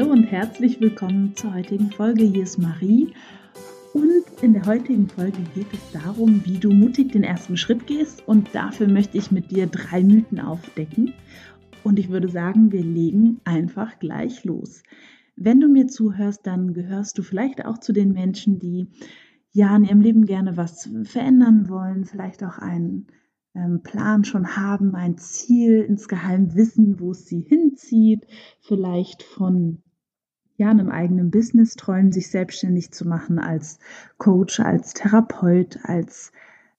Hallo und herzlich willkommen zur heutigen Folge. Hier ist Marie und in der heutigen Folge geht es darum, wie du mutig den ersten Schritt gehst und dafür möchte ich mit dir drei Mythen aufdecken und ich würde sagen, wir legen einfach gleich los. Wenn du mir zuhörst, dann gehörst du vielleicht auch zu den Menschen, die ja in ihrem Leben gerne was verändern wollen, vielleicht auch einen ähm, Plan schon haben, ein Ziel insgeheim wissen, wo es sie hinzieht, vielleicht von ja, einem eigenen Business träumen, sich selbstständig zu machen als Coach, als Therapeut, als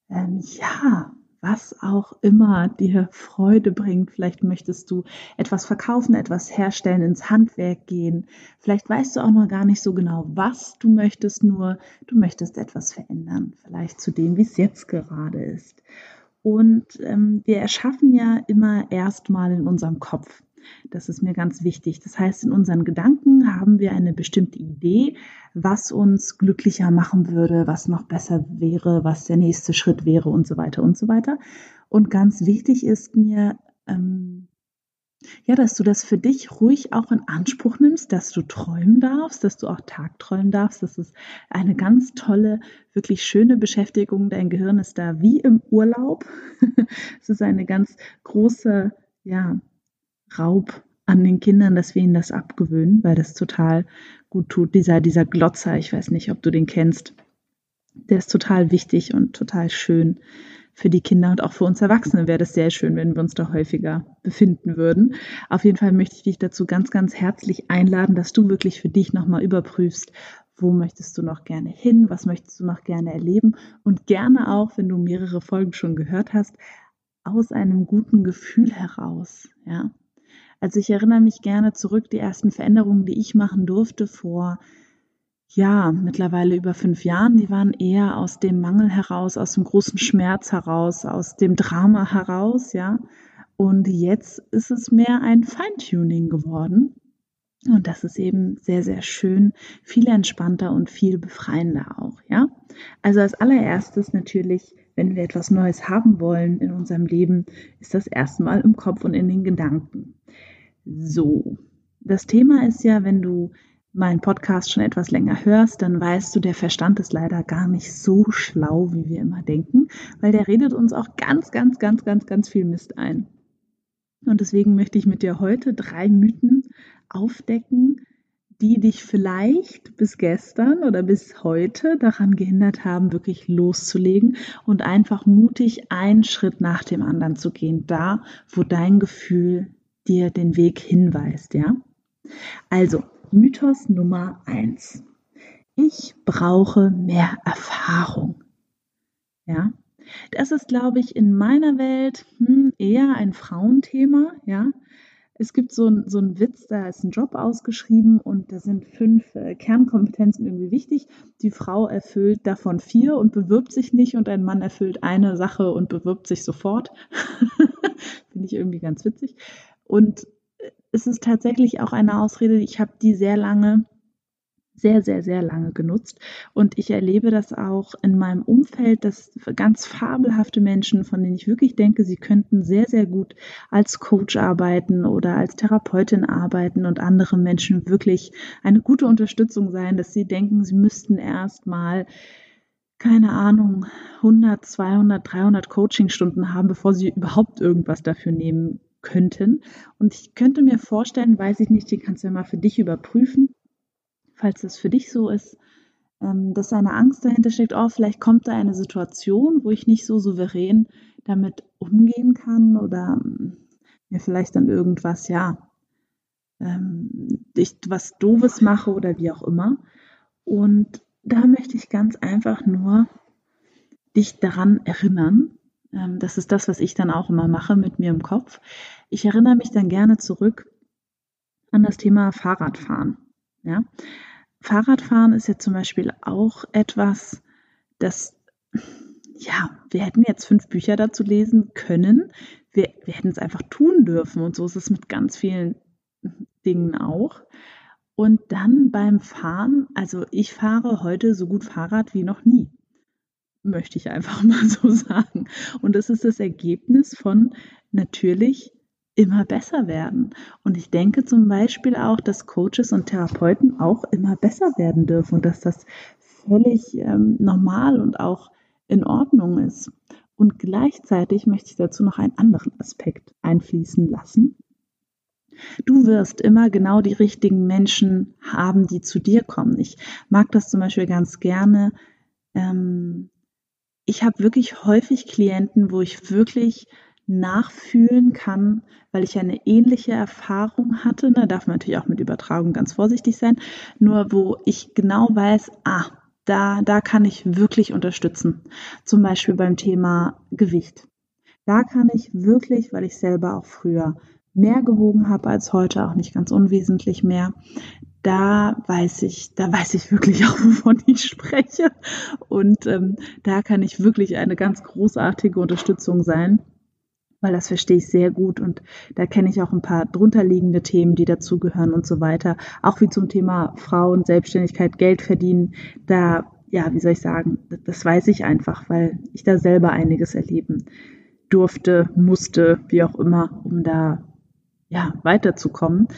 ähm, ja, was auch immer dir Freude bringt. Vielleicht möchtest du etwas verkaufen, etwas herstellen, ins Handwerk gehen. Vielleicht weißt du auch noch gar nicht so genau, was du möchtest, nur du möchtest etwas verändern. Vielleicht zu dem, wie es jetzt gerade ist. Und ähm, wir erschaffen ja immer erstmal in unserem Kopf. Das ist mir ganz wichtig. Das heißt, in unseren Gedanken haben wir eine bestimmte Idee, was uns glücklicher machen würde, was noch besser wäre, was der nächste Schritt wäre und so weiter und so weiter. Und ganz wichtig ist mir, ähm, ja, dass du das für dich ruhig auch in Anspruch nimmst, dass du träumen darfst, dass du auch tagträumen darfst. Das ist eine ganz tolle, wirklich schöne Beschäftigung. Dein Gehirn ist da wie im Urlaub. es ist eine ganz große, ja, Raub an den Kindern, dass wir ihnen das abgewöhnen, weil das total gut tut. Dieser, dieser Glotzer, ich weiß nicht, ob du den kennst, der ist total wichtig und total schön für die Kinder und auch für uns Erwachsene wäre das sehr schön, wenn wir uns da häufiger befinden würden. Auf jeden Fall möchte ich dich dazu ganz, ganz herzlich einladen, dass du wirklich für dich nochmal überprüfst, wo möchtest du noch gerne hin, was möchtest du noch gerne erleben und gerne auch, wenn du mehrere Folgen schon gehört hast, aus einem guten Gefühl heraus, ja. Also ich erinnere mich gerne zurück, die ersten Veränderungen, die ich machen durfte vor ja, mittlerweile über fünf Jahren, die waren eher aus dem Mangel heraus, aus dem großen Schmerz heraus, aus dem Drama heraus, ja. Und jetzt ist es mehr ein Feintuning geworden. Und das ist eben sehr, sehr schön, viel entspannter und viel befreiender auch, ja. Also als allererstes natürlich, wenn wir etwas Neues haben wollen in unserem Leben, ist das erstmal im Kopf und in den Gedanken. So. Das Thema ist ja, wenn du meinen Podcast schon etwas länger hörst, dann weißt du, der Verstand ist leider gar nicht so schlau, wie wir immer denken, weil der redet uns auch ganz, ganz, ganz, ganz, ganz viel Mist ein. Und deswegen möchte ich mit dir heute drei Mythen aufdecken, die dich vielleicht bis gestern oder bis heute daran gehindert haben, wirklich loszulegen und einfach mutig einen Schritt nach dem anderen zu gehen, da wo dein Gefühl dir den Weg hinweist, ja? Also, Mythos Nummer eins. Ich brauche mehr Erfahrung. Ja, das ist, glaube ich, in meiner Welt hm, eher ein Frauenthema. Ja, es gibt so, ein, so einen Witz, da ist ein Job ausgeschrieben und da sind fünf äh, Kernkompetenzen irgendwie wichtig. Die Frau erfüllt davon vier und bewirbt sich nicht und ein Mann erfüllt eine Sache und bewirbt sich sofort. Finde ich irgendwie ganz witzig. Und es ist tatsächlich auch eine Ausrede, ich habe die sehr lange, sehr, sehr, sehr lange genutzt. Und ich erlebe das auch in meinem Umfeld, dass ganz fabelhafte Menschen, von denen ich wirklich denke, sie könnten sehr, sehr gut als Coach arbeiten oder als Therapeutin arbeiten und andere Menschen wirklich eine gute Unterstützung sein, dass sie denken, sie müssten erst mal keine Ahnung, 100, 200, 300 Coachingstunden haben, bevor sie überhaupt irgendwas dafür nehmen könnten. Und ich könnte mir vorstellen, weiß ich nicht, die kannst du ja mal für dich überprüfen, falls das für dich so ist, ähm, dass eine Angst dahinter steckt, oh, vielleicht kommt da eine Situation, wo ich nicht so souverän damit umgehen kann oder ähm, mir vielleicht dann irgendwas, ja, ähm, ich was Doofes mache oder wie auch immer. Und da möchte ich ganz einfach nur dich daran erinnern, das ist das, was ich dann auch immer mache mit mir im Kopf. Ich erinnere mich dann gerne zurück an das Thema Fahrradfahren. Ja? Fahrradfahren ist ja zum Beispiel auch etwas, das, ja, wir hätten jetzt fünf Bücher dazu lesen können. Wir, wir hätten es einfach tun dürfen. Und so ist es mit ganz vielen Dingen auch. Und dann beim Fahren, also ich fahre heute so gut Fahrrad wie noch nie möchte ich einfach mal so sagen. Und das ist das Ergebnis von natürlich immer besser werden. Und ich denke zum Beispiel auch, dass Coaches und Therapeuten auch immer besser werden dürfen und dass das völlig ähm, normal und auch in Ordnung ist. Und gleichzeitig möchte ich dazu noch einen anderen Aspekt einfließen lassen. Du wirst immer genau die richtigen Menschen haben, die zu dir kommen. Ich mag das zum Beispiel ganz gerne. Ähm, ich habe wirklich häufig Klienten, wo ich wirklich nachfühlen kann, weil ich eine ähnliche Erfahrung hatte. Da darf man natürlich auch mit Übertragung ganz vorsichtig sein. Nur wo ich genau weiß, ah, da, da kann ich wirklich unterstützen. Zum Beispiel beim Thema Gewicht. Da kann ich wirklich, weil ich selber auch früher mehr gewogen habe als heute, auch nicht ganz unwesentlich mehr, da weiß ich, da weiß ich wirklich auch, wovon ich spreche. Und ähm, da kann ich wirklich eine ganz großartige Unterstützung sein, weil das verstehe ich sehr gut und da kenne ich auch ein paar drunterliegende Themen, die dazugehören und so weiter. Auch wie zum Thema Frauen, Selbstständigkeit, Geld verdienen. Da, ja, wie soll ich sagen, das weiß ich einfach, weil ich da selber einiges erleben durfte, musste, wie auch immer, um da ja, weiterzukommen.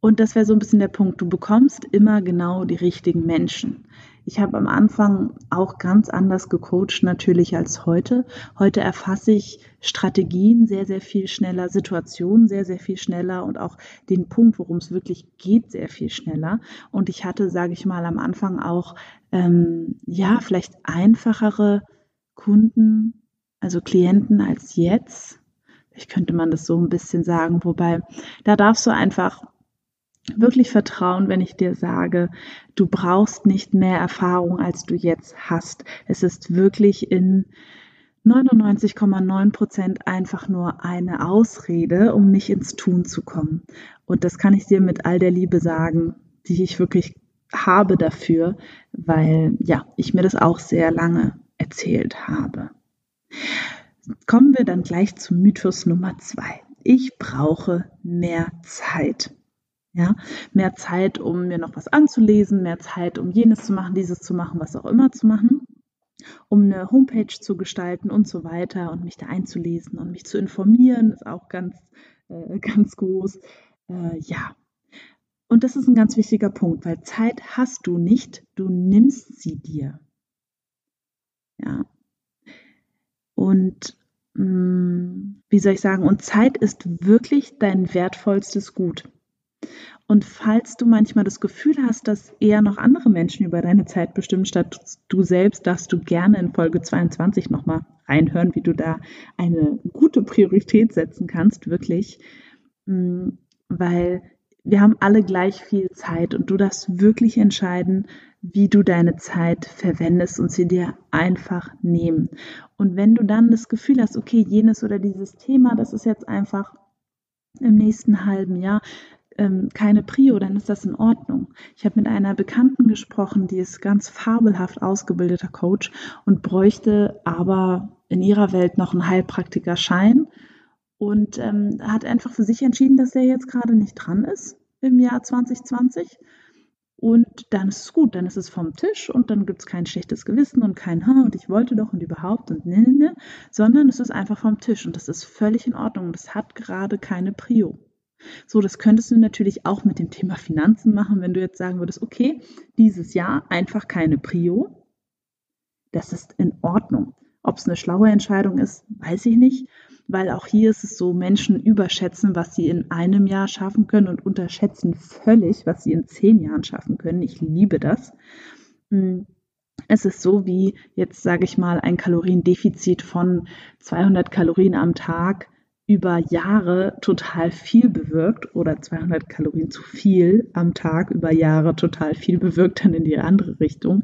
Und das wäre so ein bisschen der Punkt. Du bekommst immer genau die richtigen Menschen. Ich habe am Anfang auch ganz anders gecoacht natürlich als heute. Heute erfasse ich Strategien sehr, sehr viel schneller, Situationen sehr, sehr viel schneller und auch den Punkt, worum es wirklich geht, sehr viel schneller. Und ich hatte, sage ich mal, am Anfang auch, ähm, ja, vielleicht einfachere Kunden, also Klienten als jetzt. Ich könnte man das so ein bisschen sagen, wobei da darfst du einfach wirklich vertrauen, wenn ich dir sage, du brauchst nicht mehr Erfahrung, als du jetzt hast. Es ist wirklich in 99,9 Prozent einfach nur eine Ausrede, um nicht ins Tun zu kommen. Und das kann ich dir mit all der Liebe sagen, die ich wirklich habe dafür, weil ja, ich mir das auch sehr lange erzählt habe. Kommen wir dann gleich zum Mythos Nummer zwei. Ich brauche mehr Zeit. Ja, mehr Zeit, um mir noch was anzulesen, mehr Zeit, um jenes zu machen, dieses zu machen, was auch immer zu machen, um eine Homepage zu gestalten und so weiter und mich da einzulesen und mich zu informieren, ist auch ganz, äh, ganz groß. Äh, ja. Und das ist ein ganz wichtiger Punkt, weil Zeit hast du nicht, du nimmst sie dir. Ja. Und mh, mm, wie soll ich sagen, und Zeit ist wirklich dein wertvollstes Gut. Und falls du manchmal das Gefühl hast, dass eher noch andere Menschen über deine Zeit bestimmen, statt du selbst, darfst du gerne in Folge 22 nochmal reinhören, wie du da eine gute Priorität setzen kannst, wirklich. Mm, weil wir haben alle gleich viel Zeit und du darfst wirklich entscheiden, wie du deine Zeit verwendest und sie dir einfach nehmen. Und wenn du dann das Gefühl hast, okay, jenes oder dieses Thema, das ist jetzt einfach im nächsten halben Jahr ähm, keine Prio, dann ist das in Ordnung. Ich habe mit einer Bekannten gesprochen, die ist ganz fabelhaft ausgebildeter Coach und bräuchte aber in ihrer Welt noch einen Heilpraktikerschein und ähm, hat einfach für sich entschieden, dass er jetzt gerade nicht dran ist im Jahr 2020. Und dann ist es gut, dann ist es vom Tisch und dann gibt es kein schlechtes Gewissen und kein, ha, und ich wollte doch und überhaupt und ne, ne, ne, sondern es ist einfach vom Tisch und das ist völlig in Ordnung. Das hat gerade keine Prio. So, das könntest du natürlich auch mit dem Thema Finanzen machen, wenn du jetzt sagen würdest, okay, dieses Jahr einfach keine Prio. Das ist in Ordnung. Ob es eine schlaue Entscheidung ist, weiß ich nicht, weil auch hier ist es so, Menschen überschätzen, was sie in einem Jahr schaffen können und unterschätzen völlig, was sie in zehn Jahren schaffen können. Ich liebe das. Hm. Es ist so wie jetzt, sage ich mal, ein Kaloriendefizit von 200 Kalorien am Tag über Jahre total viel bewirkt oder 200 Kalorien zu viel am Tag über Jahre total viel bewirkt dann in die andere Richtung.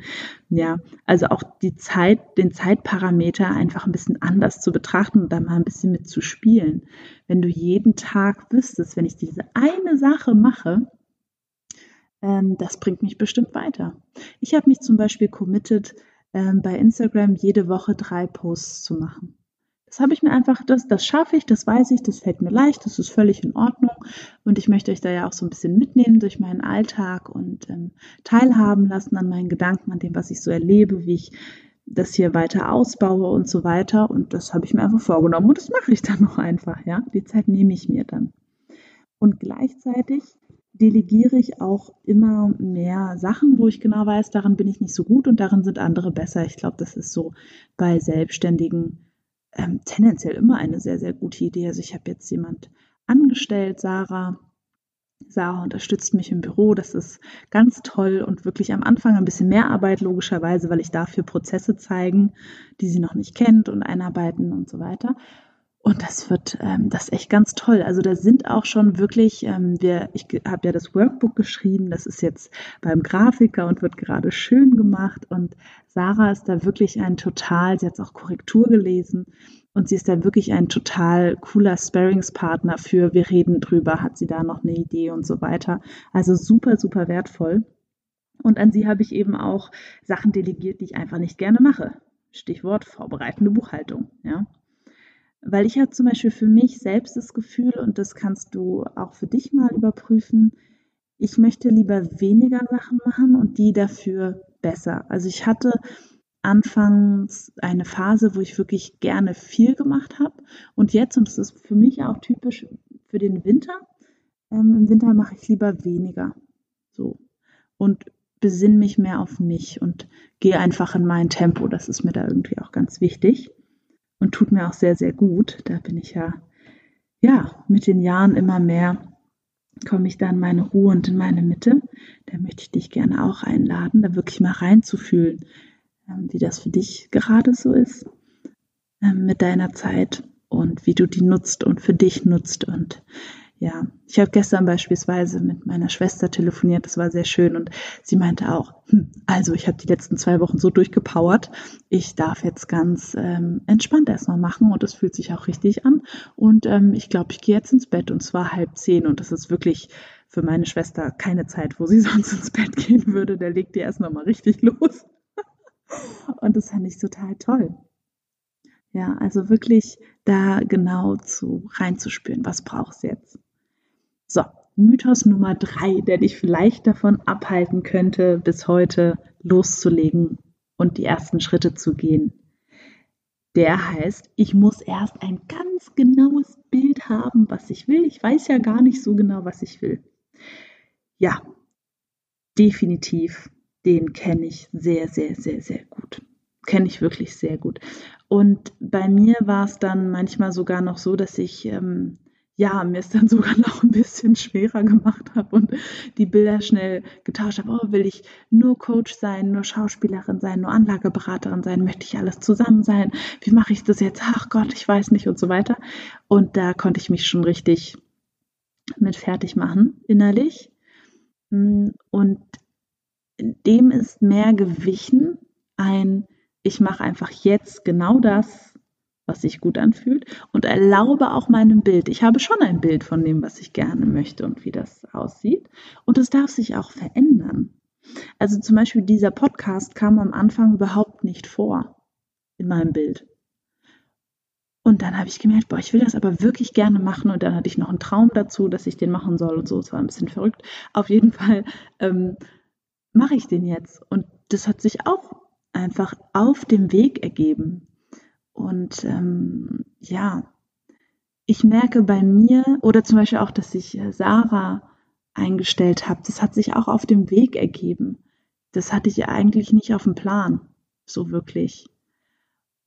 Ja, also auch die Zeit, den Zeitparameter einfach ein bisschen anders zu betrachten und da mal ein bisschen mit zu spielen. Wenn du jeden Tag wüsstest, wenn ich diese eine Sache mache, ähm, das bringt mich bestimmt weiter. Ich habe mich zum Beispiel committed, ähm, bei Instagram jede Woche drei Posts zu machen. Das habe ich mir einfach, das, das schaffe ich, das weiß ich, das fällt mir leicht, das ist völlig in Ordnung. Und ich möchte euch da ja auch so ein bisschen mitnehmen durch meinen Alltag und ähm, teilhaben lassen an meinen Gedanken, an dem, was ich so erlebe, wie ich das hier weiter ausbaue und so weiter. Und das habe ich mir einfach vorgenommen und das mache ich dann noch einfach, ja. Die Zeit nehme ich mir dann. Und gleichzeitig delegiere ich auch immer mehr Sachen, wo ich genau weiß, daran bin ich nicht so gut und darin sind andere besser. Ich glaube, das ist so bei Selbstständigen ähm, tendenziell immer eine sehr, sehr gute Idee. Also ich habe jetzt jemand angestellt, Sarah. Sarah unterstützt mich im Büro. Das ist ganz toll und wirklich am Anfang ein bisschen mehr Arbeit, logischerweise, weil ich dafür Prozesse zeigen, die sie noch nicht kennt und einarbeiten und so weiter. Und das wird, ähm, das ist echt ganz toll. Also da sind auch schon wirklich, ähm, wir, ich habe ja das Workbook geschrieben, das ist jetzt beim Grafiker und wird gerade schön gemacht. Und Sarah ist da wirklich ein total, sie hat auch Korrektur gelesen und sie ist da wirklich ein total cooler Sparingspartner für, wir reden drüber, hat sie da noch eine Idee und so weiter. Also super, super wertvoll. Und an sie habe ich eben auch Sachen delegiert, die ich einfach nicht gerne mache. Stichwort vorbereitende Buchhaltung, ja. Weil ich habe zum Beispiel für mich selbst das Gefühl, und das kannst du auch für dich mal überprüfen, ich möchte lieber weniger Sachen machen und die dafür besser. Also ich hatte anfangs eine Phase, wo ich wirklich gerne viel gemacht habe. Und jetzt, und das ist für mich auch typisch für den Winter, ähm, im Winter mache ich lieber weniger. So. Und besinne mich mehr auf mich und gehe einfach in mein Tempo. Das ist mir da irgendwie auch ganz wichtig und tut mir auch sehr, sehr gut. Da bin ich ja, ja, mit den Jahren immer mehr komme ich da in meine Ruhe und in meine Mitte. Da möchte ich dich gerne auch einladen, da wirklich mal reinzufühlen, ähm, wie das für dich gerade so ist ähm, mit deiner Zeit und wie du die nutzt und für dich nutzt und ja, ich habe gestern beispielsweise mit meiner Schwester telefoniert, das war sehr schön und sie meinte auch, hm, also ich habe die letzten zwei Wochen so durchgepowert, ich darf jetzt ganz ähm, entspannt erstmal machen und es fühlt sich auch richtig an und ähm, ich glaube, ich gehe jetzt ins Bett und zwar halb zehn und das ist wirklich für meine Schwester keine Zeit, wo sie sonst ins Bett gehen würde, der legt die erst nochmal richtig los und das fand ich total toll. Ja, also wirklich da genau zu reinzuspüren, was brauchst du jetzt? So, Mythos Nummer drei, der dich vielleicht davon abhalten könnte, bis heute loszulegen und die ersten Schritte zu gehen. Der heißt, ich muss erst ein ganz genaues Bild haben, was ich will. Ich weiß ja gar nicht so genau, was ich will. Ja, definitiv, den kenne ich sehr, sehr, sehr, sehr gut. Kenne ich wirklich sehr gut. Und bei mir war es dann manchmal sogar noch so, dass ich ähm, ja, mir es dann sogar noch ein bisschen schwerer gemacht habe und die Bilder schnell getauscht habe. Oh, will ich nur Coach sein, nur Schauspielerin sein, nur Anlageberaterin sein? Möchte ich alles zusammen sein? Wie mache ich das jetzt? Ach Gott, ich weiß nicht und so weiter. Und da konnte ich mich schon richtig mit fertig machen, innerlich. Und dem ist mehr gewichen ein, ich mache einfach jetzt genau das, was sich gut anfühlt und erlaube auch meinem Bild. Ich habe schon ein Bild von dem, was ich gerne möchte und wie das aussieht. Und es darf sich auch verändern. Also zum Beispiel dieser Podcast kam am Anfang überhaupt nicht vor in meinem Bild. Und dann habe ich gemerkt, boah, ich will das aber wirklich gerne machen. Und dann hatte ich noch einen Traum dazu, dass ich den machen soll und so. Es war ein bisschen verrückt. Auf jeden Fall ähm, mache ich den jetzt. Und das hat sich auch einfach auf dem Weg ergeben. Und ähm, ja, ich merke bei mir oder zum Beispiel auch, dass ich äh, Sarah eingestellt habe, das hat sich auch auf dem Weg ergeben. Das hatte ich eigentlich nicht auf dem Plan, so wirklich.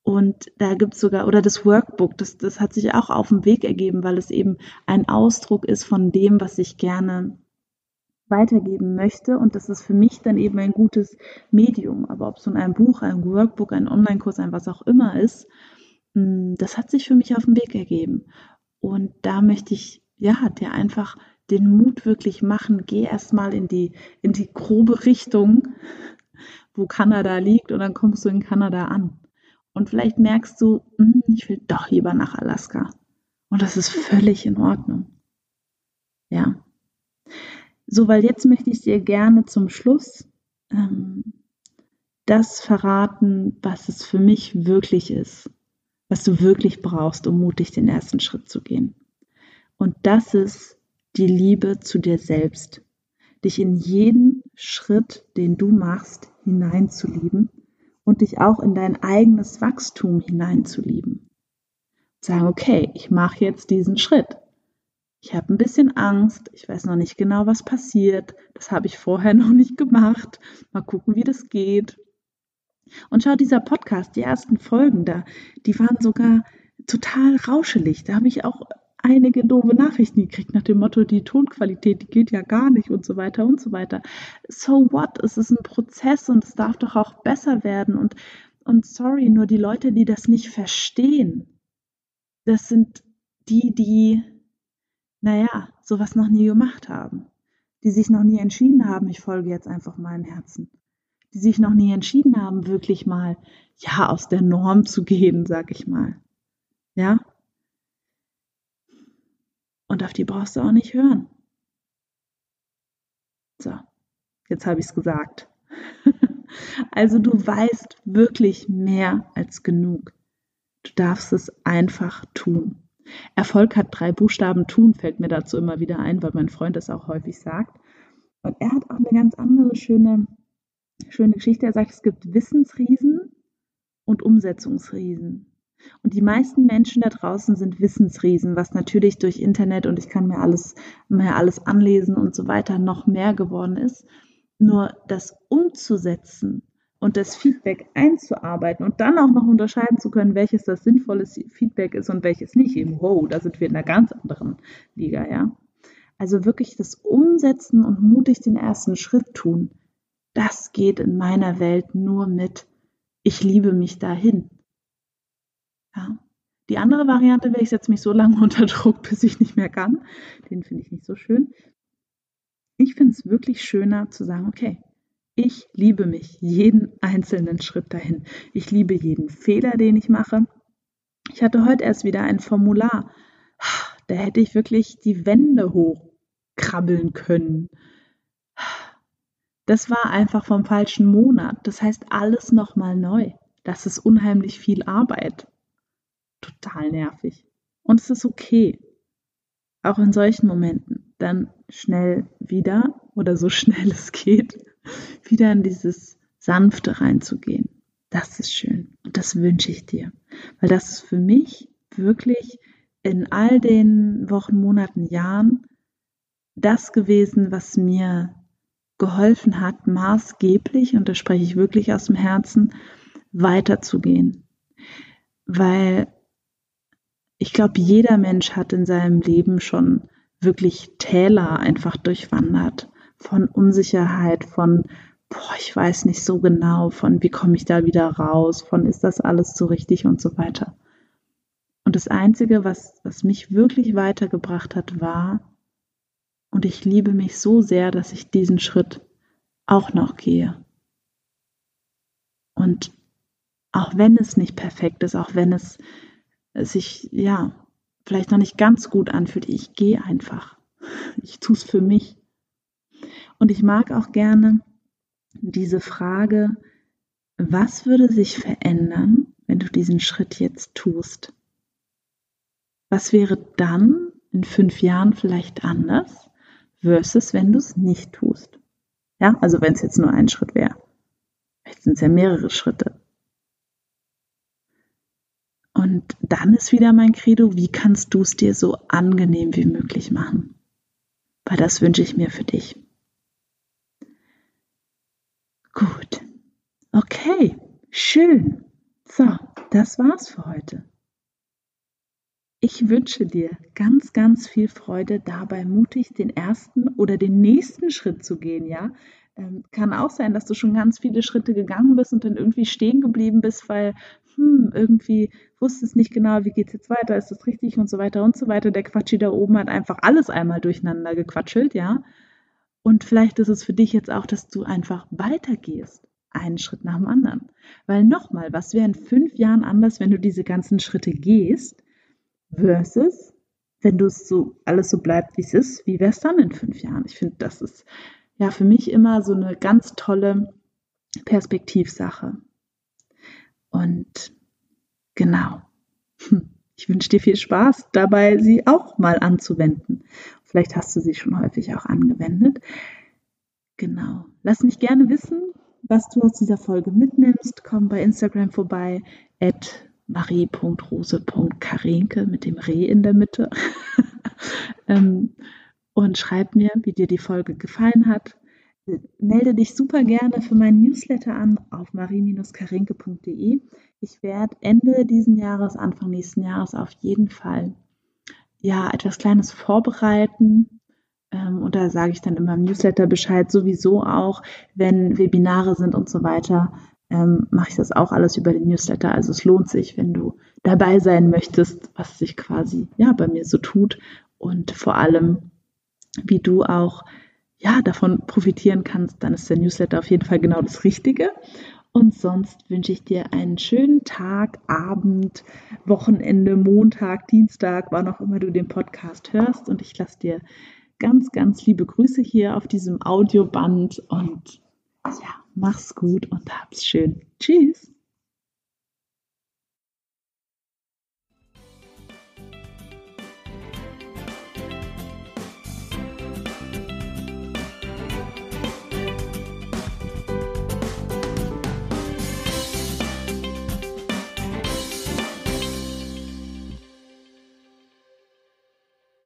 Und da gibt es sogar, oder das Workbook, das, das hat sich auch auf dem Weg ergeben, weil es eben ein Ausdruck ist von dem, was ich gerne weitergeben möchte. Und das ist für mich dann eben ein gutes Medium. Aber ob es so ein Buch, ein Workbook, ein Online-Kurs, ein was auch immer ist, hm, das hat sich für mich auf den Weg ergeben. Und da möchte ich, ja, dir einfach den Mut wirklich machen, geh erstmal in die, in die grobe Richtung, wo Kanada liegt, und dann kommst du in Kanada an. Und vielleicht merkst du, hm, ich will doch lieber nach Alaska. Und das ist völlig in Ordnung. Ja. So, weil jetzt möchte ich dir gerne zum Schluss ähm, das verraten, was es für mich wirklich ist, was du wirklich brauchst, um mutig den ersten Schritt zu gehen. Und das ist die Liebe zu dir selbst, dich in jeden Schritt, den du machst, hineinzulieben und dich auch in dein eigenes Wachstum hineinzulieben. Sagen, okay, ich mache jetzt diesen Schritt. Ich habe ein bisschen Angst, ich weiß noch nicht genau, was passiert, das habe ich vorher noch nicht gemacht. Mal gucken, wie das geht. Und schau, dieser Podcast, die ersten Folgen da, die waren sogar total rauschelig. Da habe ich auch einige doofe Nachrichten gekriegt nach dem Motto, die Tonqualität, die geht ja gar nicht und so weiter und so weiter. So what? Es ist ein Prozess und es darf doch auch besser werden. Und, und sorry, nur die Leute, die das nicht verstehen, das sind die, die, naja, sowas noch nie gemacht haben. Die sich noch nie entschieden haben, ich folge jetzt einfach meinem Herzen. Die sich noch nie entschieden haben, wirklich mal, ja, aus der Norm zu gehen, sag ich mal. Ja, und auf die brauchst du auch nicht hören. So, jetzt habe ich es gesagt. also du weißt wirklich mehr als genug. Du darfst es einfach tun. Erfolg hat drei Buchstaben tun, fällt mir dazu immer wieder ein, weil mein Freund das auch häufig sagt. Und er hat auch eine ganz andere schöne, schöne Geschichte. Er sagt, es gibt Wissensriesen und Umsetzungsriesen. Und die meisten Menschen da draußen sind Wissensriesen, was natürlich durch Internet und ich kann mir alles, mir alles anlesen und so weiter noch mehr geworden ist. Nur das umzusetzen und das Feedback einzuarbeiten und dann auch noch unterscheiden zu können, welches das sinnvolle Feedback ist und welches nicht. Eben, wow, da sind wir in einer ganz anderen Liga, ja. Also wirklich das Umsetzen und mutig den ersten Schritt tun, das geht in meiner Welt nur mit, ich liebe mich dahin. Ja. Die andere Variante wäre, ich setze mich so lange unter Druck, bis ich nicht mehr kann. Den finde ich nicht so schön. Ich finde es wirklich schöner zu sagen, okay, ich liebe mich jeden einzelnen Schritt dahin. Ich liebe jeden Fehler, den ich mache. Ich hatte heute erst wieder ein Formular. Da hätte ich wirklich die Wände hochkrabbeln können. Das war einfach vom falschen Monat. Das heißt, alles nochmal neu. Das ist unheimlich viel Arbeit total nervig. Und es ist okay, auch in solchen Momenten dann schnell wieder oder so schnell es geht, wieder in dieses Sanfte reinzugehen. Das ist schön und das wünsche ich dir, weil das ist für mich wirklich in all den Wochen, Monaten, Jahren das gewesen, was mir geholfen hat, maßgeblich, und da spreche ich wirklich aus dem Herzen, weiterzugehen. Weil ich glaube, jeder Mensch hat in seinem Leben schon wirklich Täler einfach durchwandert. Von Unsicherheit, von, boah, ich weiß nicht so genau, von wie komme ich da wieder raus, von ist das alles so richtig und so weiter. Und das Einzige, was, was mich wirklich weitergebracht hat, war, und ich liebe mich so sehr, dass ich diesen Schritt auch noch gehe. Und auch wenn es nicht perfekt ist, auch wenn es sich, ja, vielleicht noch nicht ganz gut anfühlt. Ich gehe einfach. Ich tue es für mich. Und ich mag auch gerne diese Frage, was würde sich verändern, wenn du diesen Schritt jetzt tust? Was wäre dann in fünf Jahren vielleicht anders, versus wenn du es nicht tust? Ja, also wenn es jetzt nur ein Schritt wäre. Vielleicht sind es ja mehrere Schritte. Und dann ist wieder mein Credo, wie kannst du es dir so angenehm wie möglich machen? Weil das wünsche ich mir für dich. Gut. Okay. Schön. So, das war's für heute. Ich wünsche dir ganz, ganz viel Freude dabei, mutig den ersten oder den nächsten Schritt zu gehen, ja. Ähm, kann auch sein, dass du schon ganz viele Schritte gegangen bist und dann irgendwie stehen geblieben bist, weil hm, irgendwie wusstest nicht genau, wie geht es jetzt weiter, ist das richtig und so weiter und so weiter. Der Quatschi da oben hat einfach alles einmal durcheinander gequatschelt, ja. Und vielleicht ist es für dich jetzt auch, dass du einfach weitergehst, einen Schritt nach dem anderen. Weil nochmal, was wäre in fünf Jahren anders, wenn du diese ganzen Schritte gehst, versus wenn du es so alles so bleibt, wie es ist, wie wäre es dann in fünf Jahren? Ich finde, das ist ja für mich immer so eine ganz tolle Perspektivsache. Und genau, hm, ich wünsche dir viel Spaß dabei, sie auch mal anzuwenden. Vielleicht hast du sie schon häufig auch angewendet. Genau. Lass mich gerne wissen, was du aus dieser Folge mitnimmst, komm bei Instagram vorbei, at marie.rose.karenke mit dem Reh in der Mitte. ähm, und schreib mir, wie dir die Folge gefallen hat. Melde dich super gerne für meinen Newsletter an auf marie-karenke.de. Ich werde Ende diesen Jahres, Anfang nächsten Jahres auf jeden Fall ja etwas Kleines vorbereiten. Ähm, und da sage ich dann immer im Newsletter Bescheid, sowieso auch, wenn Webinare sind und so weiter, ähm, mache ich das auch alles über den Newsletter. Also es lohnt sich, wenn du dabei sein möchtest, was sich quasi ja bei mir so tut und vor allem, wie du auch ja davon profitieren kannst, dann ist der Newsletter auf jeden Fall genau das Richtige. Und sonst wünsche ich dir einen schönen Tag, Abend, Wochenende, Montag, Dienstag, wann auch immer du den Podcast hörst. Und ich lasse dir ganz, ganz liebe Grüße hier auf diesem Audioband und ja, mach's gut und hab's schön. Tschüss.